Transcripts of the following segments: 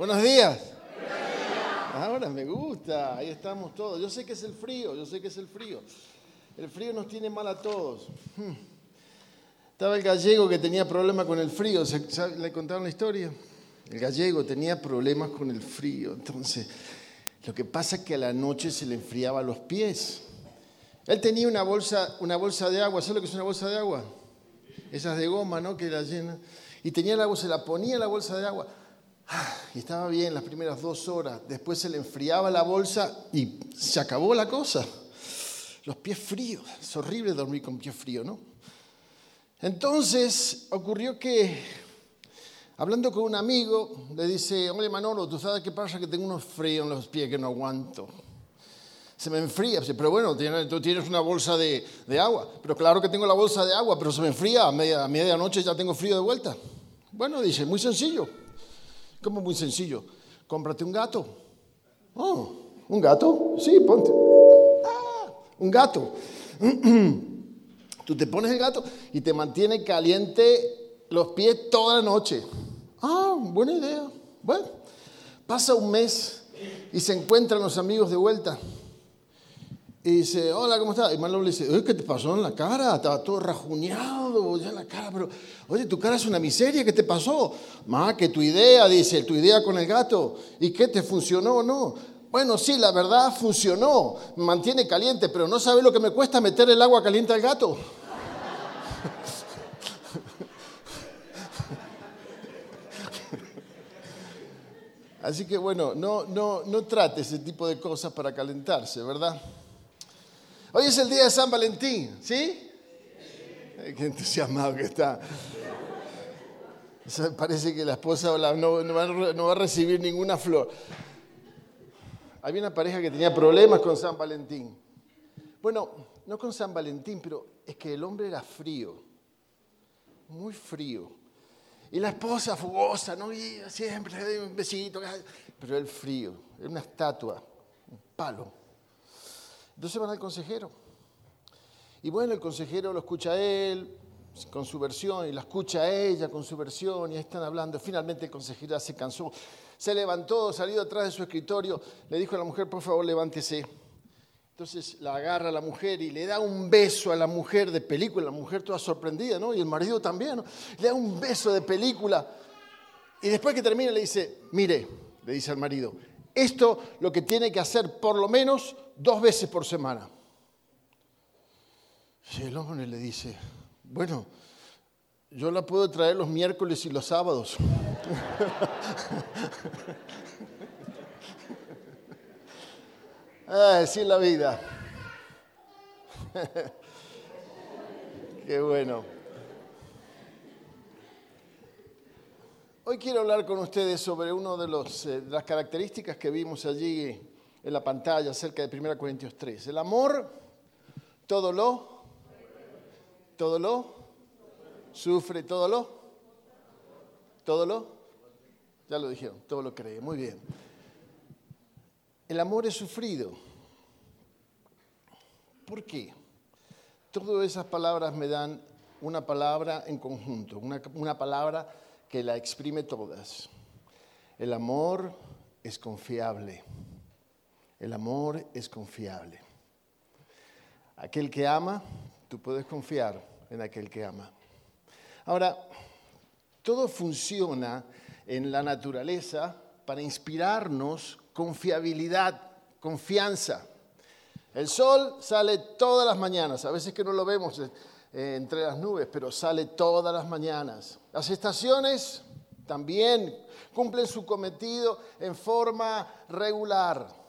Buenos días. Ahora me gusta, ahí estamos todos. Yo sé que es el frío, yo sé que es el frío. El frío nos tiene mal a todos. Hmm. Estaba el gallego que tenía problemas con el frío. ¿Le contaron la historia? El gallego tenía problemas con el frío. Entonces, lo que pasa es que a la noche se le enfriaba los pies. Él tenía una bolsa, una bolsa de agua. ¿Sabes lo que es una bolsa de agua? Esas de goma, ¿no? Que era llena. Y tenía la bolsa, la ponía en la bolsa de agua. Y estaba bien las primeras dos horas. Después se le enfriaba la bolsa y se acabó la cosa. Los pies fríos. Es horrible dormir con pies fríos, ¿no? Entonces ocurrió que, hablando con un amigo, le dice, hombre Manolo, ¿tú sabes qué pasa? Que tengo unos fríos en los pies que no aguanto se me enfría. Pero bueno, tú tienes una bolsa de, agua. Pero claro que tengo la bolsa de agua, pero se me enfría. A, media, medianoche ya tengo frío de vuelta. Bueno, dice, muy sencillo. ¿Cómo muy sencillo? Cómprate un gato. Oh, ¿un gato? Sí, ponte. Ah, un gato. Tú te pones el gato y te mantiene caliente los pies toda la noche. Ah, buena idea. Bueno, pasa un mes y se encuentran los amigos de vuelta. Y dice, hola, ¿cómo estás? Y Marlon le dice, ¿qué te pasó en la cara? Estaba todo rajuñado ya en la cara, pero, oye, tu cara es una miseria, ¿qué te pasó? Más que tu idea, dice, tu idea con el gato. ¿Y qué te funcionó o no? Bueno, sí, la verdad funcionó, me mantiene caliente, pero no sabe lo que me cuesta meter el agua caliente al gato. Así que bueno, no, no, no trate ese tipo de cosas para calentarse, ¿verdad? Hoy es el día de San Valentín, ¿sí? Qué entusiasmado que está. Parece que la esposa no, va, a recibir ninguna flor. Había una pareja que tenía problemas con San Valentín. Bueno, no con San Valentín, pero es que el hombre era frío, muy frío. Y la esposa fugosa, ¿no? Y siempre un besito, pero el frío, era una estatua, un palo. Entonces van al consejero. Y bueno, el consejero lo escucha a él con su versión y la escucha a ella con su versión y están hablando. Finalmente el consejero se cansó, se levantó, salió atrás de su escritorio, le dijo a la mujer, por favor, levántese. Entonces la agarra a la mujer y le da un beso a la mujer de película, la mujer toda sorprendida, ¿no? Y el marido también, ¿no? Le da un beso de película. Y después que termina le dice, mire, le dice al marido, esto lo que tiene que hacer por lo menos dos veces por semana. Y el hombre le dice, bueno, yo la puedo traer los miércoles y los sábados. Así es la vida. Qué bueno. Hoy quiero hablar con ustedes sobre una de, eh, de las características que vimos allí en la pantalla acerca de 1 Corintios 3. El amor, todo lo, todo lo, sufre, todo lo, todo lo, ya lo dijeron, todo lo cree, muy bien. El amor es sufrido. ¿Por qué? Todas esas palabras me dan una palabra en conjunto, una, una palabra que la exprime todas. El amor es confiable. El amor es confiable. Aquel que ama, tú puedes confiar en aquel que ama. Ahora, todo funciona en la naturaleza para inspirarnos confiabilidad, confianza. El sol sale todas las mañanas, a veces que no lo vemos eh, entre las nubes, pero sale todas las mañanas. Las estaciones también cumplen su cometido en forma regular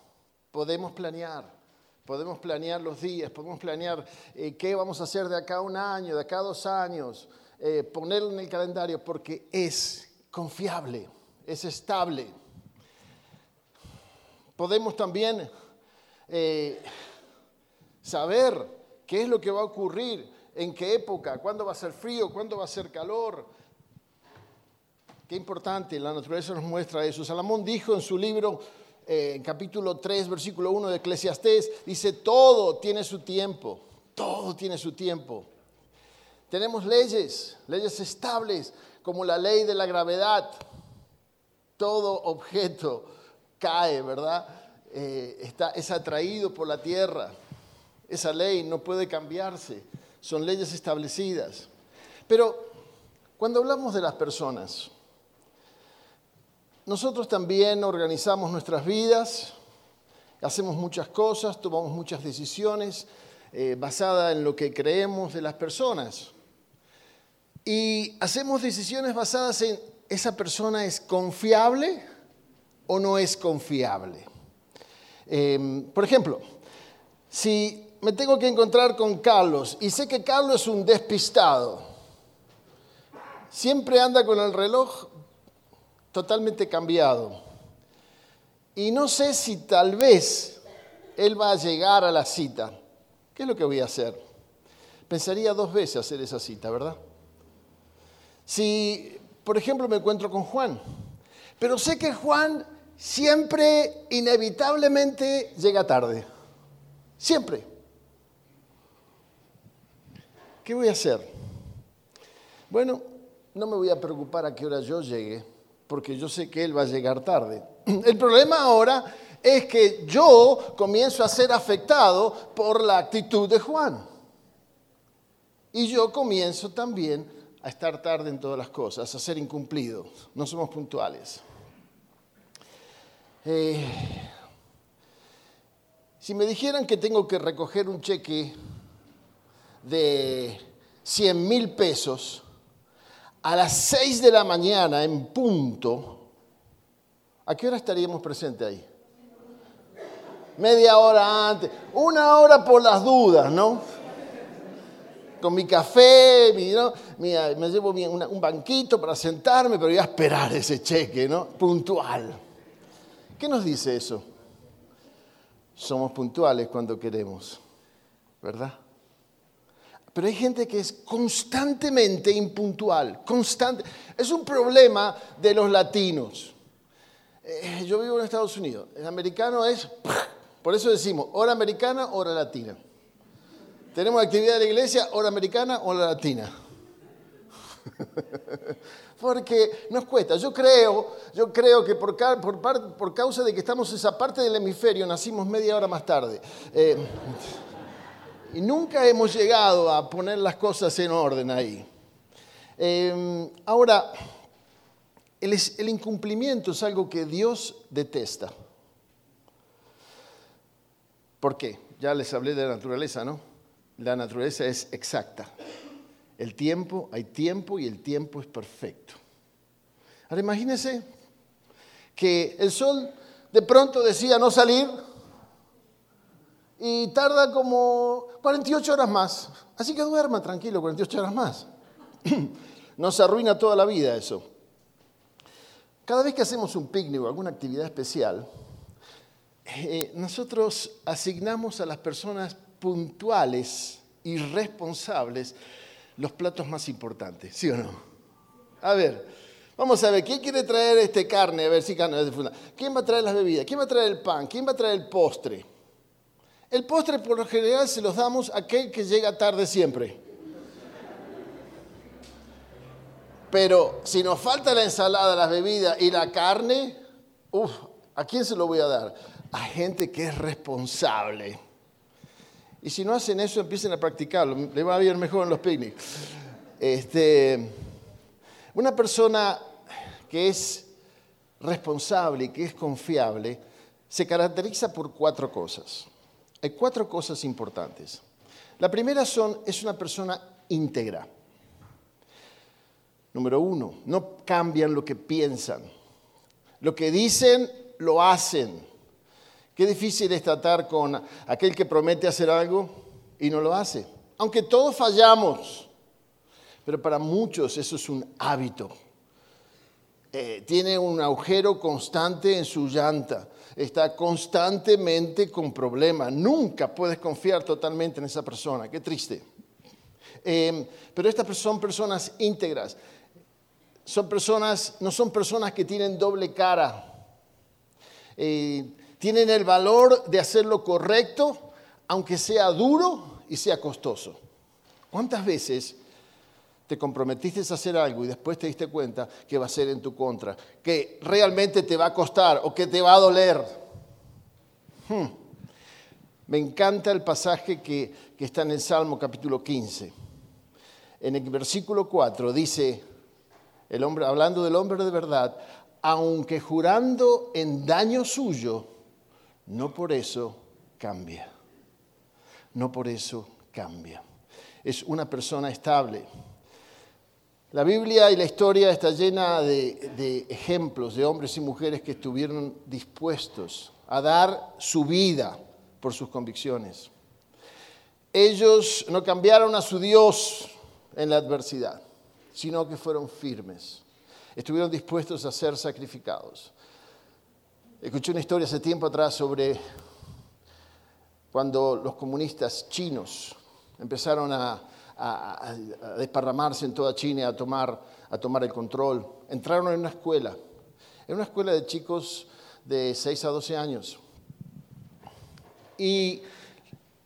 podemos planear. Podemos planear los días, podemos planear eh, qué vamos a hacer de acá a un año, de acá a dos años, eh, ponerlo en el calendario porque es confiable, es estable. Podemos también saber qué es lo que va a ocurrir, en qué época, cuándo va a ser frío, cuándo va a ser calor. Qué importante, la naturaleza nos muestra eso. Salomón dijo en su libro eh, en capítulo 3, versículo 1 de Eclesiastés, dice, todo tiene su tiempo, todo tiene su tiempo. Tenemos leyes, leyes estables, como la ley de la gravedad. todo objeto cae, ¿verdad? Eh, está, es atraído por la tierra. Esa ley no puede cambiarse, son leyes establecidas. Pero cuando hablamos de las personas, nosotros también organizamos nuestras vidas, hacemos muchas cosas, tomamos muchas decisiones eh, basadas en lo que creemos de las personas. Y hacemos decisiones basadas en esa persona es confiable o no es confiable. Em, por ejemplo, si me tengo que encontrar con Carlos y sé que Carlos es un despistado, siempre anda con el reloj totalmente cambiado. Y no sé si tal vez él va a llegar a la cita. ¿Qué es lo que voy a hacer? Pensaría dos veces hacer esa cita, ¿verdad? Si, por ejemplo, me encuentro con Juan, pero sé que Juan siempre, inevitablemente, llega tarde. Siempre. ¿Qué voy a hacer? Bueno, no me voy a preocupar a qué hora yo llegue, porque yo sé que él va a llegar tarde. El problema ahora es que yo comienzo a ser afectado por la actitud de Juan. Y yo comienzo también a estar tarde en todas las cosas, a ser incumplido. No somos puntuales. Eh, si me dijeran que tengo que recoger un cheque de 100 mil pesos, a las 6 de la mañana en punto, ¿a qué hora estaríamos presentes ahí? Media hora antes, una hora por las dudas, ¿no? Con mi café, me llevo un banquito para sentarme, pero voy a esperar ese cheque, ¿no? Puntual. ¿Qué nos dice eso? Somos puntuales cuando queremos, ¿verdad? Pero hay gente que es constantemente impuntual, constante. Es un problema de los latinos. Eh, yo vivo en Estados Unidos. El americano es, por eso decimos, hora americana, hora latina. Tenemos actividad de la iglesia, hora americana, hora latina. Porque nos cuesta. Yo creo, yo creo que por, causa de que estamos en esa parte del hemisferio, nacimos media hora más tarde. Eh, y nunca hemos llegado a poner las cosas en orden ahí. Em, ahora, el, el incumplimiento es algo que Dios detesta. ¿Por qué? Ya les hablé de la naturaleza, ¿no? La naturaleza es exacta. El tiempo, hay tiempo y el tiempo es perfecto. Ahora imagínense que el sol de pronto decía no salir y tarda como 48 horas más. Así que duerma tranquilo 48 horas más. No se arruina toda la vida eso. Cada vez que hacemos un picnic o alguna actividad especial, eh, nosotros asignamos a las personas puntuales y responsables los platos más importantes, ¿sí o no? A ver, vamos a ver, ¿quién quiere traer este carne? A ver si carne de funda. ¿Quién va a traer las bebidas? ¿Quién va a traer el pan? ¿Quién va a traer el postre? El postre por lo general se los damos a aquel que llega tarde siempre. Pero si nos falta la ensalada, las bebidas y la carne, uff, ¿a quién se lo voy a dar? A gente que es responsable. Y si no hacen eso, empiecen a practicarlo. Le va a ir mejor en los picnics. Este, una persona que es responsable y que es confiable se caracteriza por cuatro cosas. Hay cuatro cosas importantes. La primera son, es una persona íntegra. Número uno, no cambian lo que piensan. Lo que dicen, lo hacen. Qué difícil es tratar con aquel que promete hacer algo y no lo hace. Aunque todos fallamos, pero para muchos eso es un hábito. Eh, tiene un agujero constante en su llanta está constantemente con problemas. Nunca puedes confiar totalmente en esa persona. Qué triste. Em, pero estas son personas íntegras. Son personas, no son personas que tienen doble cara. Eh, tienen el valor de hacer lo correcto, aunque sea duro y sea costoso. ¿Cuántas veces te comprometiste a hacer algo y después te diste cuenta que va a ser en tu contra, que realmente te va a costar o que te va a doler. Hmm. Me encanta el pasaje que, que está en el Salmo capítulo 15. En el versículo 4 dice, el hombre, hablando del hombre de verdad, aunque jurando en daño suyo, no por eso cambia. No por eso cambia. Es una persona estable. La Biblia y la historia está llena de, ejemplos de hombres y mujeres que estuvieron dispuestos a dar su vida por sus convicciones. Ellos no cambiaron a su Dios en la adversidad, sino que fueron firmes. Estuvieron dispuestos a ser sacrificados. Escuché una historia hace tiempo atrás sobre cuando los comunistas chinos empezaron a a, desparramarse en toda China, a tomar, a tomar el control. Entraron en una escuela, en una escuela de chicos de 6 a 12 años. Y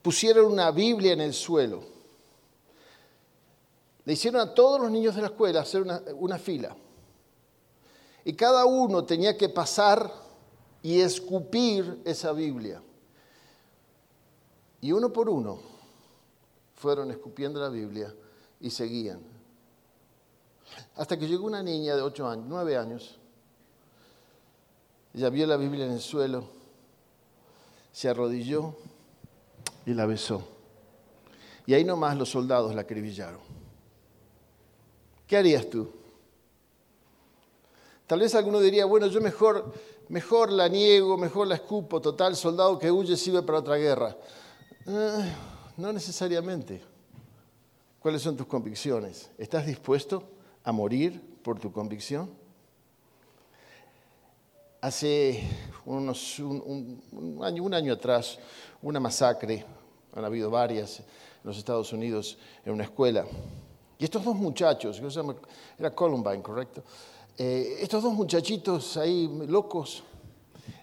pusieron una Biblia en el suelo. Le hicieron a todos los niños de la escuela hacer una, una fila. Y cada uno tenía que pasar y escupir esa Biblia. Y uno por uno fueron escupiendo la Biblia y seguían. Hasta que llegó una niña de ocho años, nueve años. Ella vio la Biblia en el suelo, se arrodilló y la besó. Y ahí nomás los soldados la acribillaron. ¿Qué harías tú? Tal vez alguno diría, bueno, yo mejor, mejor la niego, mejor la escupo, total, soldado que huye sirve para otra guerra. Ah, no necesariamente. ¿Cuáles son tus convicciones? ¿Estás dispuesto a morir por tu convicción? Hace unos, un, año, un año atrás, una masacre, han habido varias en los Estados Unidos, en una escuela. Y estos dos muchachos, era Columbine, ¿correcto? Eh, estos dos muchachitos ahí locos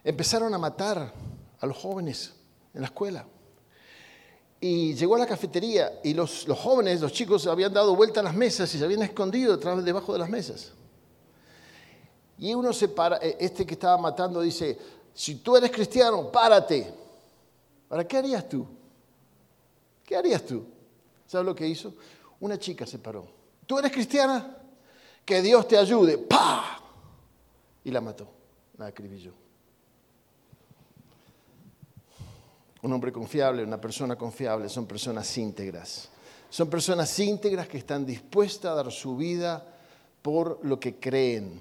empezaron a matar a los jóvenes en la escuela. Y llegó a la cafetería y los, jóvenes, los chicos, habían dado vuelta a las mesas y se habían escondido detrás, debajo de las mesas. Y uno se para, eh, este que estaba matando dice, si tú eres cristiano, párate. ¿Para qué harías tú? ¿Qué harías tú? ¿Sabes lo que hizo? Una chica se paró. ¿Tú eres cristiana? Que Dios te ayude. ¡Pah! Y la mató, la acribilló. Un hombre confiable, una persona confiable, son personas íntegras. Son personas íntegras que están dispuestas a dar su vida por lo que creen.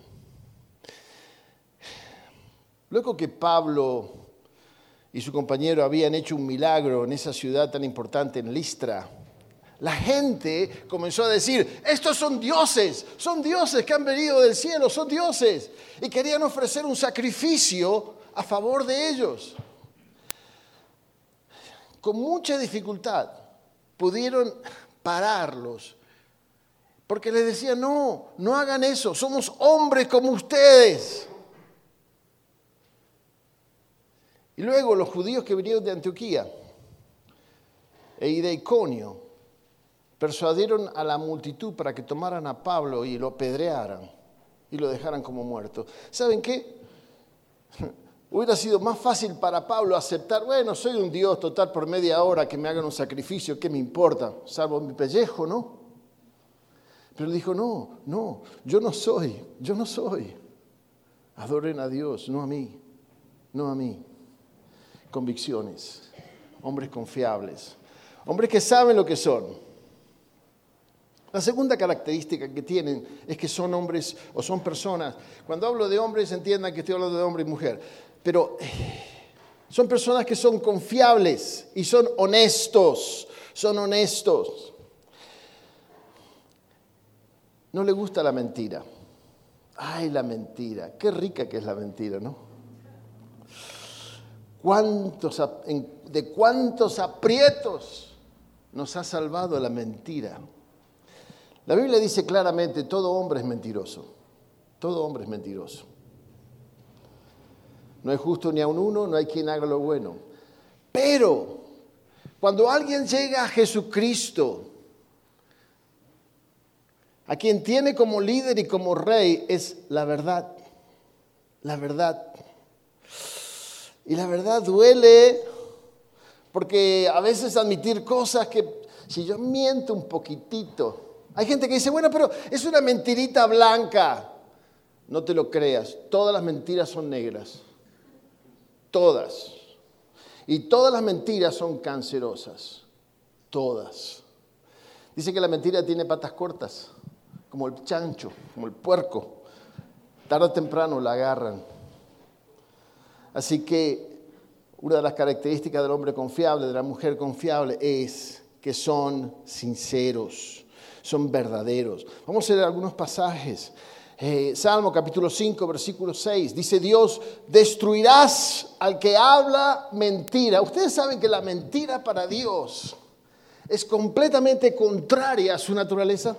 Luego que Pablo y su compañero habían hecho un milagro en esa ciudad tan importante, en Listra, la gente comenzó a decir, estos son dioses, son dioses que han venido del cielo, son dioses. Y querían ofrecer un sacrificio a favor de ellos con mucha dificultad pudieron pararlos. Porque les decían, no, no hagan eso, somos hombres como ustedes. Y luego los judíos que vinieron de Antioquía e de Iconio persuadieron a la multitud para que tomaran a Pablo y lo apedrearan y lo dejaran como muerto. ¿Saben qué? Hubiera sido más fácil para Pablo aceptar, bueno, soy un Dios total por media hora, que me hagan un sacrificio, ¿qué me importa? Salvo mi pellejo, ¿no? Pero dijo, no, no, yo no soy, yo no soy. Adoren a Dios, no a mí, no a mí. Convicciones, hombres confiables, hombres que saben lo que son. La segunda característica que tienen es que son hombres o son personas. Cuando hablo de hombres, entiendan que estoy hablando de hombre y mujer pero eh, son personas que son confiables y son honestos, son honestos. No le gusta la mentira. Ay, la mentira. Qué rica que es la mentira, ¿no? ¿Cuántos, ¿De cuántos aprietos nos ha salvado la mentira? La Biblia dice claramente, todo hombre es mentiroso. Todo hombre es mentiroso. No es justo ni a un uno, no hay quien haga lo bueno. Pero cuando alguien llega a Jesucristo, a quien tiene como líder y como rey es la verdad. La verdad. Y la verdad duele porque a veces admitir cosas que si yo miento un poquitito, hay gente que dice, bueno, pero es una mentirita blanca. No te lo creas, todas las mentiras son negras. Todas. Y todas las mentiras son cancerosas. Todas. Dice que la mentira tiene patas cortas como el chancho, como el puerco. Tarde o temprano la agarran. Así que una de las características del hombre confiable, de la mujer confiable, es que son sinceros, son verdaderos. Vamos a leer algunos pasajes. Eh, Salmo capítulo 5, versículo 6, dice Dios, destruirás al que habla mentira. Ustedes saben que la mentira para Dios es completamente contraria a su naturaleza.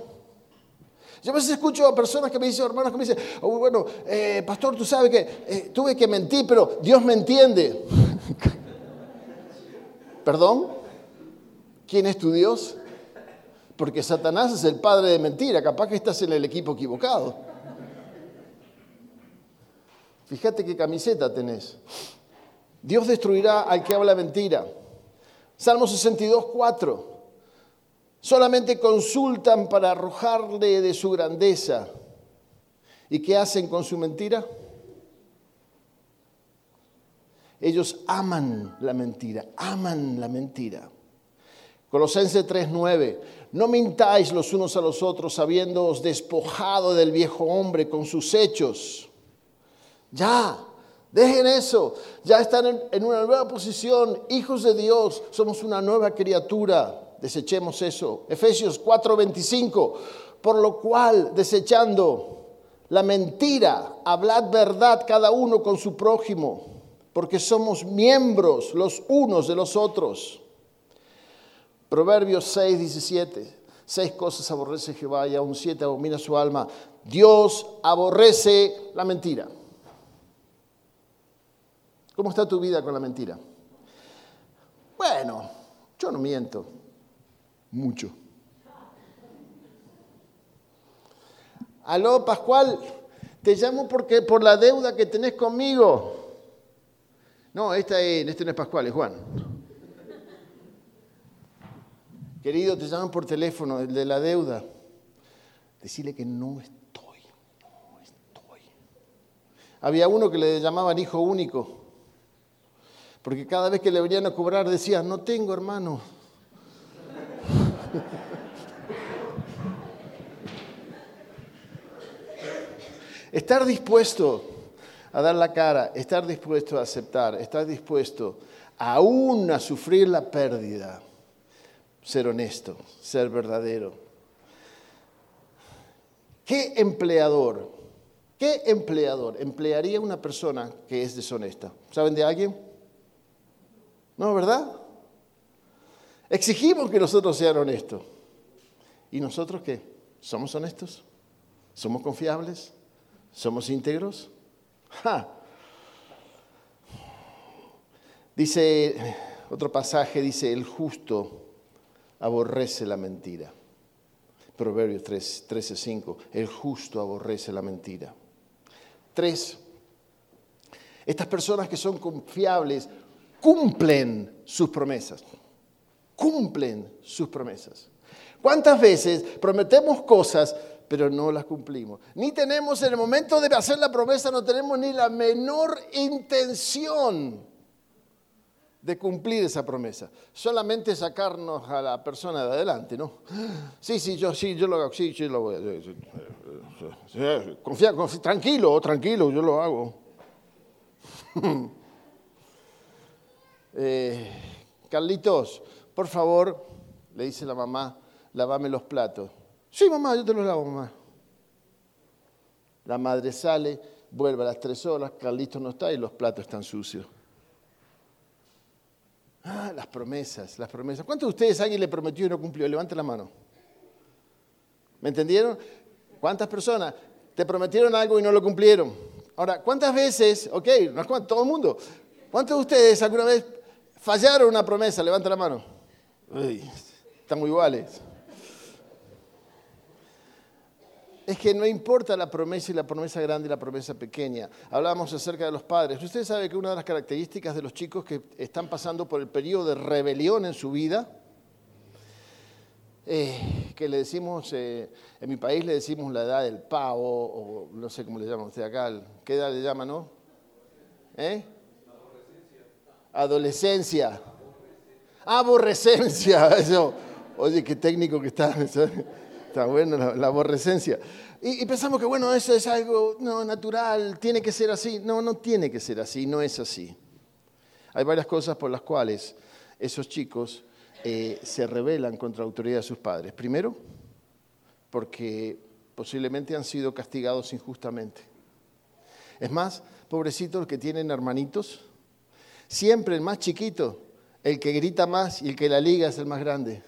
Yo a veces escucho a personas que me dicen, hermanos que me dicen, oh, bueno, eh, pastor, tú sabes que eh, tuve que mentir, pero Dios me entiende. ¿Perdón? ¿Quién es tu Dios? Porque Satanás es el padre de mentira, capaz que estás en el equipo equivocado. Fíjate qué camiseta tenés. Dios destruirá al que habla mentira. Salmo 62, 4 solamente consultan para arrojarle de su grandeza. ¿Y qué hacen con su mentira? Ellos aman la mentira, aman la mentira. Colosenses 3:9, no mintáis los unos a los otros habiéndoos despojado del viejo hombre con sus hechos. Ya, dejen eso, ya están en una nueva posición, hijos de Dios, somos una nueva criatura desechemos eso. Efesios 4:25, por lo cual, desechando la mentira, hablad verdad cada uno con su prójimo, porque somos miembros los unos de los otros. Proverbios 6, 17. Seis cosas aborrece Jehová y aún siete abomina su alma. Dios aborrece la mentira. ¿Cómo está tu vida con la mentira? Bueno, yo no miento mucho. Aló, Pascual, te llamo porque por la deuda que tenés conmigo. No, esta este no es Pascual, es Juan. Querido, te llaman por teléfono, el de la deuda. Decirle que no estoy, no estoy. Había uno que le llamaban hijo único, porque cada vez que le venían a cobrar decía, no tengo hermano, estar dispuesto a dar la cara, estar dispuesto a aceptar, estar dispuesto aún a sufrir la pérdida, ser honesto, ser verdadero. ¿Qué empleador, qué empleador emplearía una persona que es deshonesta? ¿Saben de alguien? ¿No, verdad? Exigimos que nosotros sean honestos. ¿Y nosotros qué? ¿Somos honestos? ¿Somos confiables? ¿Somos íntegros? Dice, otro pasaje dice, el justo aborrece la mentira. Proverbios 3, 13, 5, el justo aborrece la mentira. Tres, estas personas que son confiables cumplen sus promesas cumplen sus promesas. ¿Cuántas veces prometemos cosas pero no las cumplimos? Ni tenemos en el momento de hacer la promesa, no tenemos ni la menor intención de cumplir esa promesa. Solamente sacarnos a la persona de adelante, ¿no? Sí, sí, yo sí, yo lo hago, sí, yo lo voy a confía, tranquilo, tranquilo, yo lo hago. Eh, Carlitos, por favor, le dice la mamá, lavame los platos. Sí, mamá, yo te los lavo, mamá. La madre sale, vuelve a las tres horas, Carlitos no está y los platos están sucios. Ah, las promesas, las promesas. ¿Cuántos de ustedes alguien le prometió y no cumplió? Levante la mano. ¿Me entendieron? ¿Cuántas personas te prometieron algo y no lo cumplieron? Ahora, ¿cuántas veces, ok, no es todo el mundo, ¿cuántos de ustedes alguna vez fallaron una promesa? Levante la mano. Uy, estamos iguales. es que no importa la promesa y la promesa grande y la promesa pequeña. Hablábamos acerca de los padres. Usted sabe que una de las características de los chicos que están pasando por el periodo de rebelión en su vida, eh, que le decimos, eh, en mi país le decimos la edad del pavo, o no sé cómo le llaman usted acá, ¿qué edad le llaman, no? ¿Eh? Adolescencia. Aborrecencia. Oye, qué técnico que está. Está bueno la, aborrecencia. Y, pensamos que, bueno, eso es algo no, natural, tiene que ser así. No, no tiene que ser así, no es así. Hay varias cosas por las cuales esos chicos eh, se rebelan contra la autoridad de sus padres. Primero, porque posiblemente han sido castigados injustamente. Es más, pobrecitos que tienen hermanitos, siempre el más chiquito, el que grita más y el que la liga es el más grande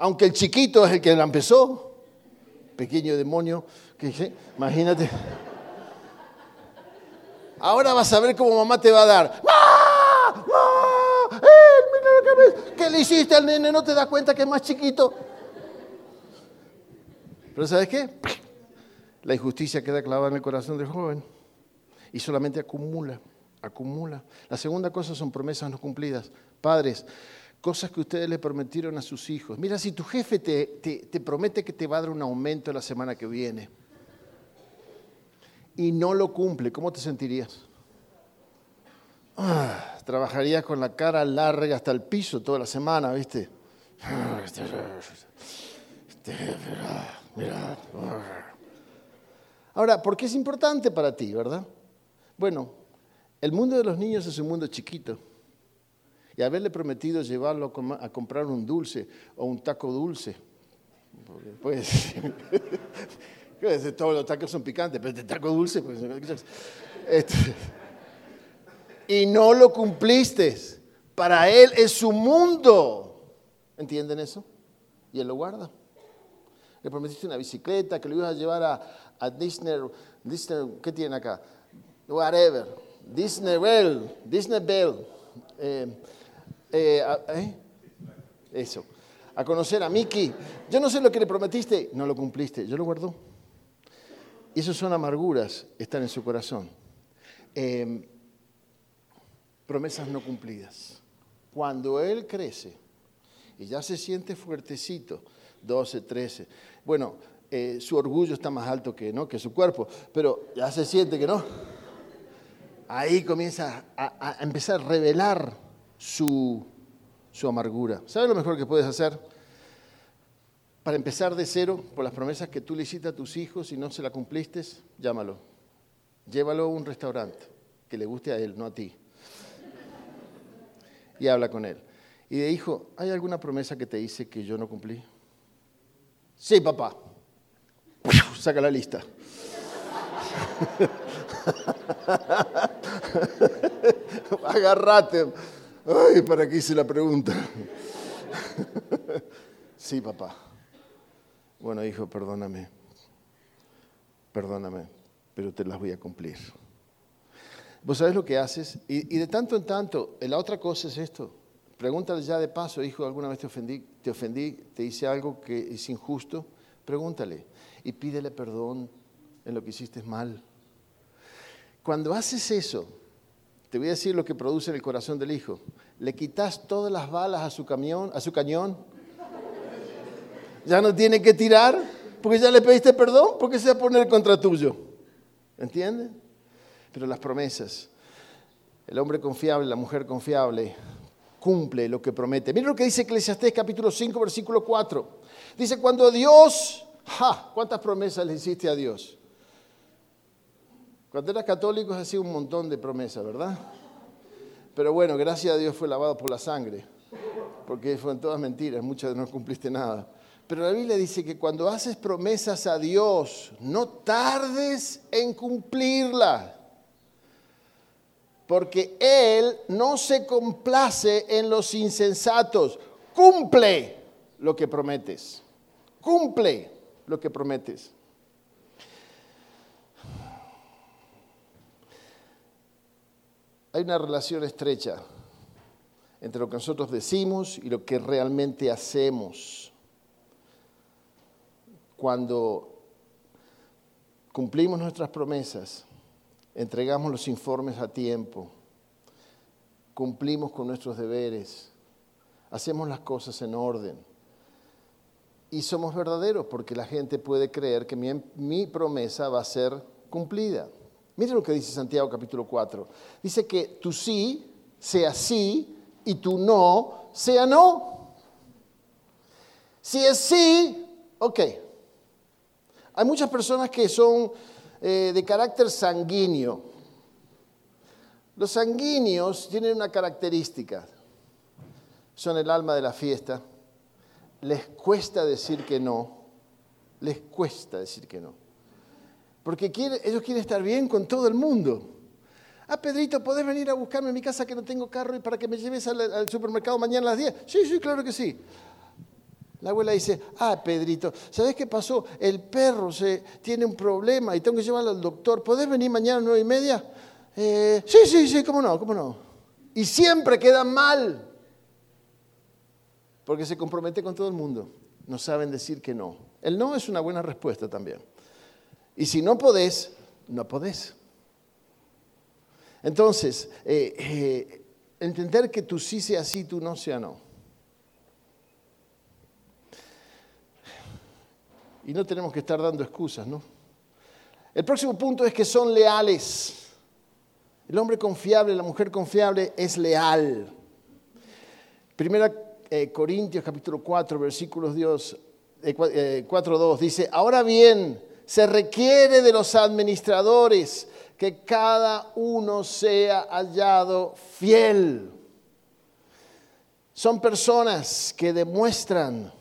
aunque el chiquito es el que la empezó, pequeño demonio, que imagínate. Ahora vas a ver cómo mamá te va a dar. ¡Ah! ¡Ah! ¡Eh! ¿Qué le hiciste al nene? ¿No te das cuenta que es más chiquito? Pero ¿sabes qué? La injusticia queda clavada en el corazón del joven y solamente acumula, acumula. La segunda cosa son promesas no cumplidas. Padres, cosas que ustedes le prometieron a sus hijos. Mira, si tu jefe te, te, promete que te va a dar un aumento la semana que viene y no lo cumple, ¿cómo te sentirías? Ah, trabajarías con la cara larga hasta el piso toda la semana, ¿viste? Ahora, ¿por qué es importante para ti, verdad? Bueno, el mundo de los niños es un mundo chiquito y haberle prometido llevarlo a comprar un dulce o un taco dulce. Pues, pues todos los tacos son picantes, pero este taco dulce, pues, este, y no lo cumpliste. Para él es su mundo. ¿Entienden eso? Y él lo guarda. Le prometiste una bicicleta, que lo ibas a llevar a, Disney, Disney, ¿qué tiene acá? Whatever. Disney Bell, Disney Bell. Eh, eh, ¿eh? Eso. A conocer a Mickey. Yo no sé lo que le prometiste, no lo cumpliste. Yo lo guardo. Y eso son amarguras, están en su corazón. Em, promesas no cumplidas. Cuando él crece y ya se siente fuertecito, 12, 13, bueno, eh, su orgullo está más alto que, ¿no? que su cuerpo, pero ya se siente que no. Ahí comienza a, empezar a revelar su, amargura. ¿Sabes lo mejor que puedes hacer? Para empezar de cero, por las promesas que tú le hiciste a tus hijos y no se las cumpliste, llámalo. Llévalo a un restaurante que le guste a él, no a ti. Y habla con él. Y de hijo, ¿hay alguna promesa que te hice que yo no cumplí? Sí, papá. Saca la lista. Agarrate. Ay, ¿para qué hice la pregunta? sí, papá. Bueno, hijo, perdóname. Perdóname, pero te las voy a cumplir. ¿Vos sabés lo que haces? Y, de tanto en tanto, la otra cosa es esto. Pregúntale ya de paso, hijo, ¿alguna vez te ofendí? ¿Te ofendí? ¿Te hice algo que es injusto? Pregúntale y pídele perdón en lo que hiciste mal. Cuando haces eso, te voy a decir lo que produce en el corazón del hijo. Le quitas todas las balas a su camión, a su cañón. Ya no tiene que tirar porque ya le pediste perdón, porque se va a poner contra tuyo. ¿Entienden? Pero las promesas, el hombre confiable, la mujer confiable, cumple lo que promete. Mira lo que dice Eclesiastés capítulo 5, versículo 4. Dice, cuando Dios, ¿cuántas promesas le hiciste a Dios? Cuando eras católico hacía un montón de promesas, ¿verdad? Pero bueno, gracias a Dios fue lavado por la sangre, porque fueron todas mentiras, muchas no cumpliste nada. Pero la Biblia dice que cuando haces promesas a Dios, no tardes en cumplirlas, porque Él no se complace en los insensatos. Cumple lo que prometes. Cumple lo que prometes. Hay una relación estrecha entre lo que nosotros decimos y lo que realmente hacemos. Cuando cumplimos nuestras promesas, entregamos los informes a tiempo, cumplimos con nuestros deberes, hacemos las cosas en orden y somos verdaderos porque la gente puede creer que mi, promesa va a ser cumplida. Mire lo que dice Santiago capítulo 4. Dice que tu sí sea sí y tu no sea no. Si es sí, ok. Hay muchas personas que son eh, de carácter sanguíneo. Los sanguíneos tienen una característica. Son el alma de la fiesta. Les cuesta decir que no. Les cuesta decir que no. Porque ellos quieren estar bien con todo el mundo. Ah, Pedrito, ¿podés venir a buscarme a mi casa que no tengo carro y para que me lleves al, supermercado mañana a las 10? Sí, sí, claro que sí. La abuela dice, ah, Pedrito, ¿sabes qué pasó? El perro se, tiene un problema y tengo que llevarlo al doctor. ¿Podés venir mañana a nueve y media? Eh, sí, sí, sí, cómo no, cómo no. Y siempre queda mal. Porque se compromete con todo el mundo. No saben decir que no. El no es una buena respuesta también. Y si no podés, no podés. Entonces, eh, eh, entender que tú sí sea sí, tú no sea no. Y no tenemos que estar dando excusas, ¿no? El próximo punto es que son leales. El hombre confiable, la mujer confiable es leal. Primera eh, Corintios capítulo 4, versículos 2, eh, 4.2 eh, dice, ahora bien, se requiere de los administradores que cada uno sea hallado fiel. Son personas que demuestran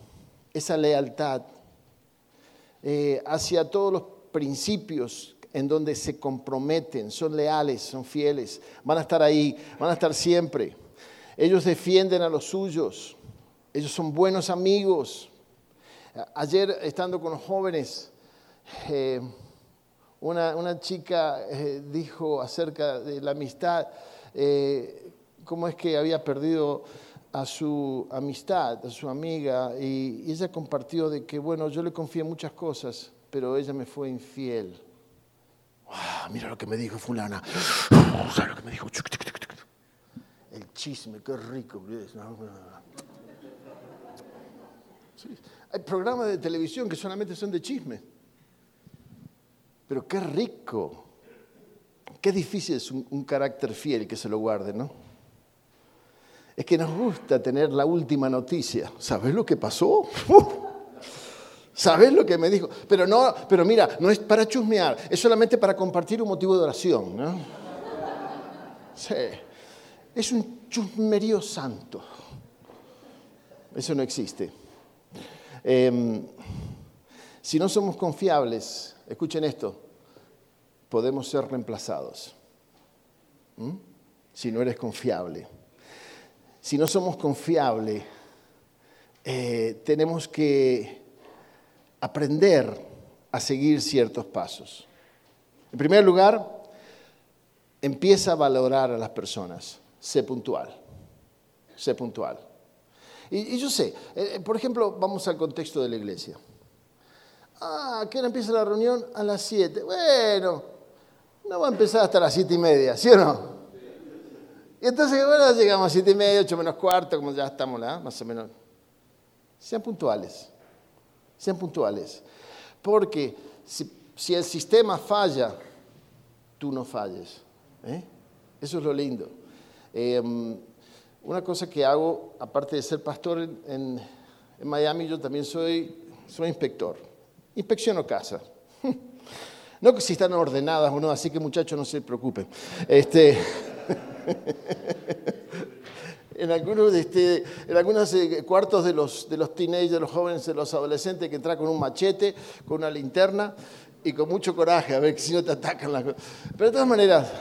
esa lealtad eh, hacia todos los principios en donde se comprometen, son leales, son fieles, van a estar ahí, van a estar siempre. Ellos defienden a los suyos, ellos son buenos amigos. Ayer, estando con los jóvenes, eh, una, chica eh, dijo acerca de la amistad, cómo es que había perdido a su amistad, a su amiga, y, ella compartió de que, bueno, yo le confié muchas cosas, pero ella me fue infiel. mira lo que me dijo fulana. ¿Sabes lo que me dijo? El chisme, qué rico. Hay programas de televisión que solamente son de chisme. Pero qué rico. Qué difícil es un, carácter fiel que se lo guarde, ¿no? es que nos gusta tener la última noticia. ¿Sabes lo que pasó? ¿Sabes lo que me dijo? Pero no, pero mira, no es para chusmear, es solamente para compartir un motivo de oración. ¿no? Sí. Es un chusmerío santo. Eso no existe. Em, si no somos confiables, escuchen esto, podemos ser reemplazados. ¿Mm? Si no eres confiable si no somos confiables, eh, tenemos que aprender a seguir ciertos pasos. En primer lugar, empieza a valorar a las personas. Sé puntual. Sé puntual. Y, yo sé, eh, eh, por ejemplo, vamos al contexto de la iglesia. Ah, ¿qué hora empieza la reunión? A las 7. Bueno, no va a empezar hasta las siete y media, ¿sí o no? Y entonces, bueno, llegamos a siete y media, ocho menos cuarto, como ya estamos, ¿no? más o menos. Sean puntuales, sean puntuales. Porque si, el sistema falla, tú no falles. ¿eh? Eso es lo lindo. Em, una cosa que hago, aparte de ser pastor en, Miami, yo también soy, soy inspector. Inspecciono casa. No que si están ordenadas o no, así que muchachos no se preocupen. Este, en algunos, este, en algunos eh, cuartos de los, de los teenagers, de los jóvenes, de los adolescentes que entran con un machete, con una linterna y con mucho coraje a ver si no te atacan las cosas. Pero de todas maneras,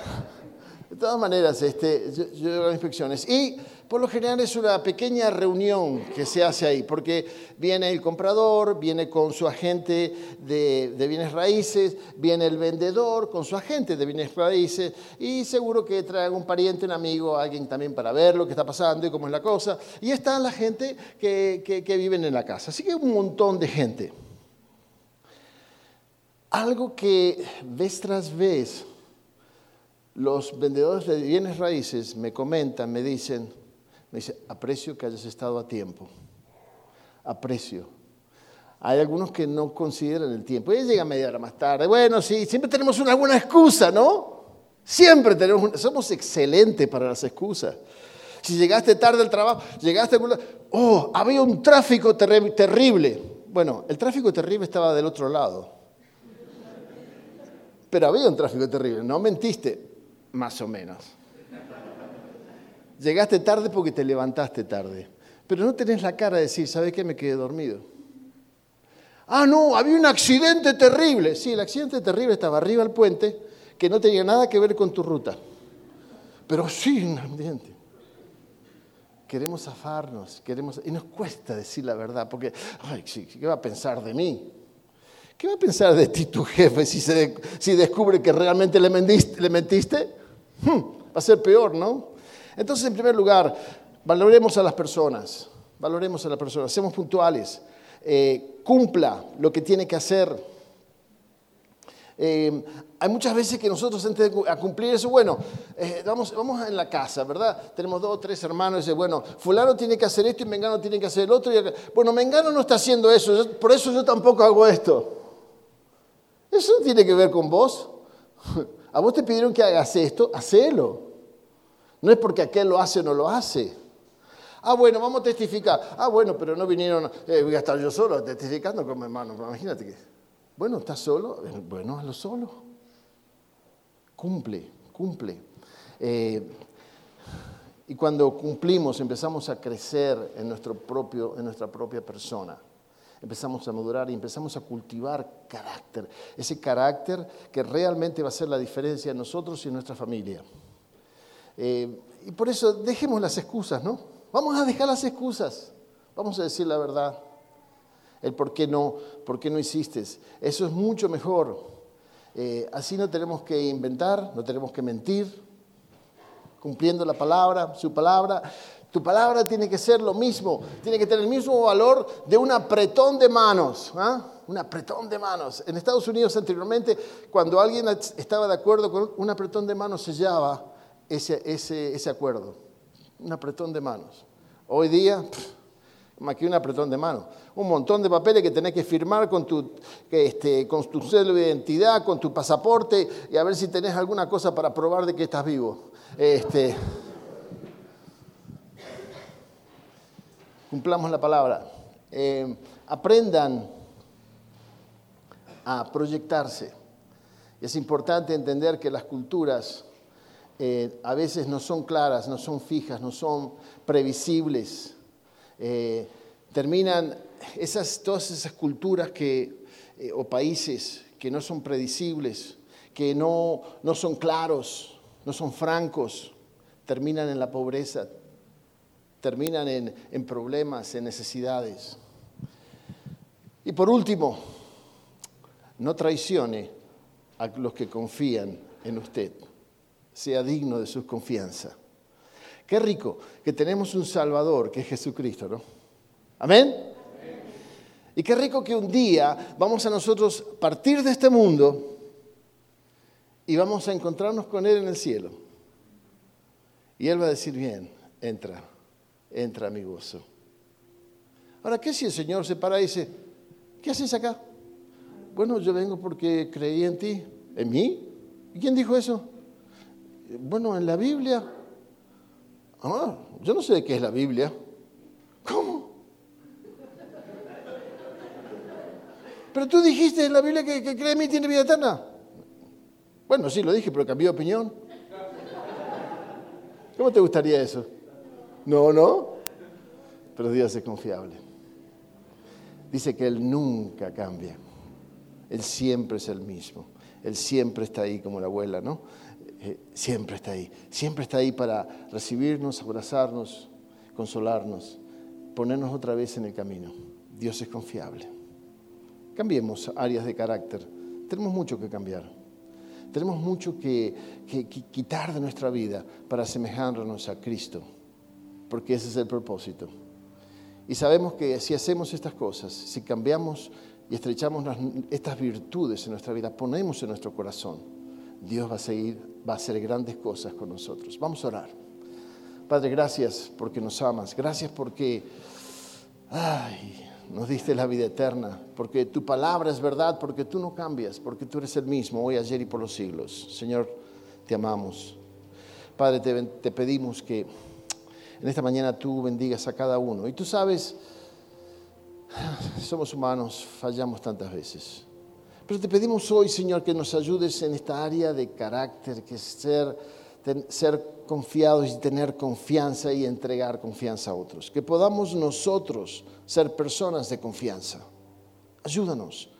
de todas maneras, este, yo, yo hago inspecciones. Y por lo general es una pequeña reunión que se hace ahí, porque viene el comprador, viene con su agente de, bienes raíces, viene el vendedor con su agente de bienes raíces y seguro que trae un pariente, un amigo, alguien también para ver lo que está pasando y cómo es la cosa. Y está la gente que, que, que viven en la casa. Así que un montón de gente. Algo que vez tras vez los vendedores de bienes raíces me comentan, me dicen, me dicen, aprecio que hayas estado a tiempo. Aprecio. Hay algunos que no consideran el tiempo. Ella llega media hora más tarde. Bueno, sí, siempre tenemos una buena excusa, ¿no? Siempre tenemos, somos excelentes para las excusas. Si llegaste tarde al trabajo, llegaste, oh, había un tráfico terrible. Bueno, el tráfico terrible estaba del otro lado. Pero había un tráfico terrible, no mentiste, más o menos. Llegaste tarde porque te levantaste tarde. Pero no tenés la cara de decir, ¿sabes qué? Me quedé dormido. Ah, no, había un accidente terrible. Sí, el accidente terrible estaba arriba del puente, que no tenía nada que ver con tu ruta. Pero sí, un ambiente. Queremos zafarnos, queremos, y nos cuesta decir la verdad, porque, ay, ¿qué va a pensar de mí? ¿Qué va a pensar de ti tu jefe si, se si descubre que realmente le mentiste? Hmm, va a ser peor, ¿no? Entonces, en primer lugar, valoremos a las personas, valoremos a las personas, seamos puntuales, eh, cumpla lo que tiene que hacer. Eh, hay muchas veces que nosotros antes de cumplir eso, bueno, eh, vamos, vamos en la casa, ¿verdad? Tenemos dos o tres hermanos y dice, bueno, fulano tiene que hacer esto y Mengano tiene que hacer el otro. Y, bueno, Mengano no está haciendo eso, por eso yo tampoco hago esto. Eso no tiene que ver con vos. A vos te pidieron que hagas esto, hacelo. No es porque aquel lo hace o no lo hace. Ah, bueno, vamos a testificar. Ah, bueno, pero no vinieron, eh, voy a estar yo solo testificando con mi hermano. Imagínate que, bueno, ¿estás solo? Eh, bueno, hazlo solo. Cumple, cumple. Eh, y cuando cumplimos empezamos a crecer en, nuestro propio, en nuestra propia persona. Empezamos a madurar y empezamos a cultivar carácter. Ese carácter que realmente va a hacer la diferencia en nosotros y en nuestra familia. Y por eso dejemos las excusas, ¿no? Vamos a dejar las excusas. Vamos a decir la verdad. El por qué no, por qué no hiciste. Eso es mucho mejor. Eh, así no tenemos que inventar, no tenemos que mentir, cumpliendo la palabra, su palabra. Tu palabra tiene que ser lo mismo, tiene que tener el mismo valor de un apretón de manos. ¿ah? Un apretón de manos. En Estados Unidos anteriormente, cuando alguien estaba de acuerdo con un apretón de manos, sellaba ese, ese, acuerdo un apretón de manos. Hoy día, más que un apretón de manos, un montón de papeles que tenés que firmar con tu, este, con tu cédula de identidad, con tu pasaporte y a ver si tenés alguna cosa para probar de que estás vivo. Este, cumplamos la palabra. Eh, aprendan a proyectarse. Es importante entender que las culturas eh, a veces no son claras, no son fijas, no son previsibles. Eh, terminan esas, todas esas culturas que, eh, o países que no son predecibles, que no, no son claros, no son francos, terminan en la pobreza, terminan en, en problemas, en necesidades. Y por último, no traicione a los que confían en usted sea digno de su confianza. Qué rico que tenemos un Salvador que es Jesucristo, ¿no? Amén. Y qué rico que un día vamos a nosotros partir de este mundo y vamos a encontrarnos con Él en el cielo. Y Él va a decir, bien, entra, entra mi gozo. Ahora, ¿qué si el Señor se para y dice, ¿qué haces acá? Bueno, yo vengo porque creí en ti. ¿En mí? ¿Y quién dijo eso? Bueno, en la Biblia. Ah, yo no sé de qué es la Biblia. ¿Cómo? Pero tú dijiste en la Biblia que, que cree en mí tiene vida eterna. Bueno, sí, lo dije, pero cambió de opinión. ¿Cómo te gustaría eso? No, no. Pero Dios es confiable. Dice que Él nunca cambia. Él siempre es el mismo. Él siempre está ahí como la abuela, ¿no? Eh, siempre está ahí. Siempre está ahí para recibirnos, abrazarnos, consolarnos, ponernos otra vez en el camino. Dios es confiable. Cambiemos áreas de carácter. Tenemos mucho que cambiar. Tenemos mucho que, quitar de nuestra vida para asemejarnos a Cristo, porque ese es el propósito. Y sabemos que si hacemos estas cosas, si cambiamos y estrechamos estas virtudes en nuestra vida, ponemos en nuestro corazón, Dios va a seguir, va a hacer grandes cosas con nosotros. Vamos a orar. Padre, gracias porque nos amas, gracias porque ay, nos diste la vida eterna, porque tu palabra es verdad, porque tú no cambias, porque tú eres el mismo hoy, ayer y por los siglos. Señor, te amamos. Padre, te, te pedimos que en esta mañana tú bendigas a cada uno. Y tú sabes, somos humanos, fallamos tantas veces. Pero te pedimos hoy, Señor, que nos ayudes en esta área de carácter, que es ser, ser confiados y tener confianza y entregar confianza a otros. Que podamos nosotros ser personas de confianza. Ayúdanos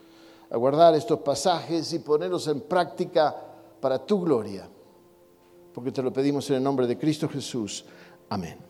a guardar estos pasajes y ponerlos en práctica para tu gloria. Porque te lo pedimos en el nombre de Cristo Jesús. Amén.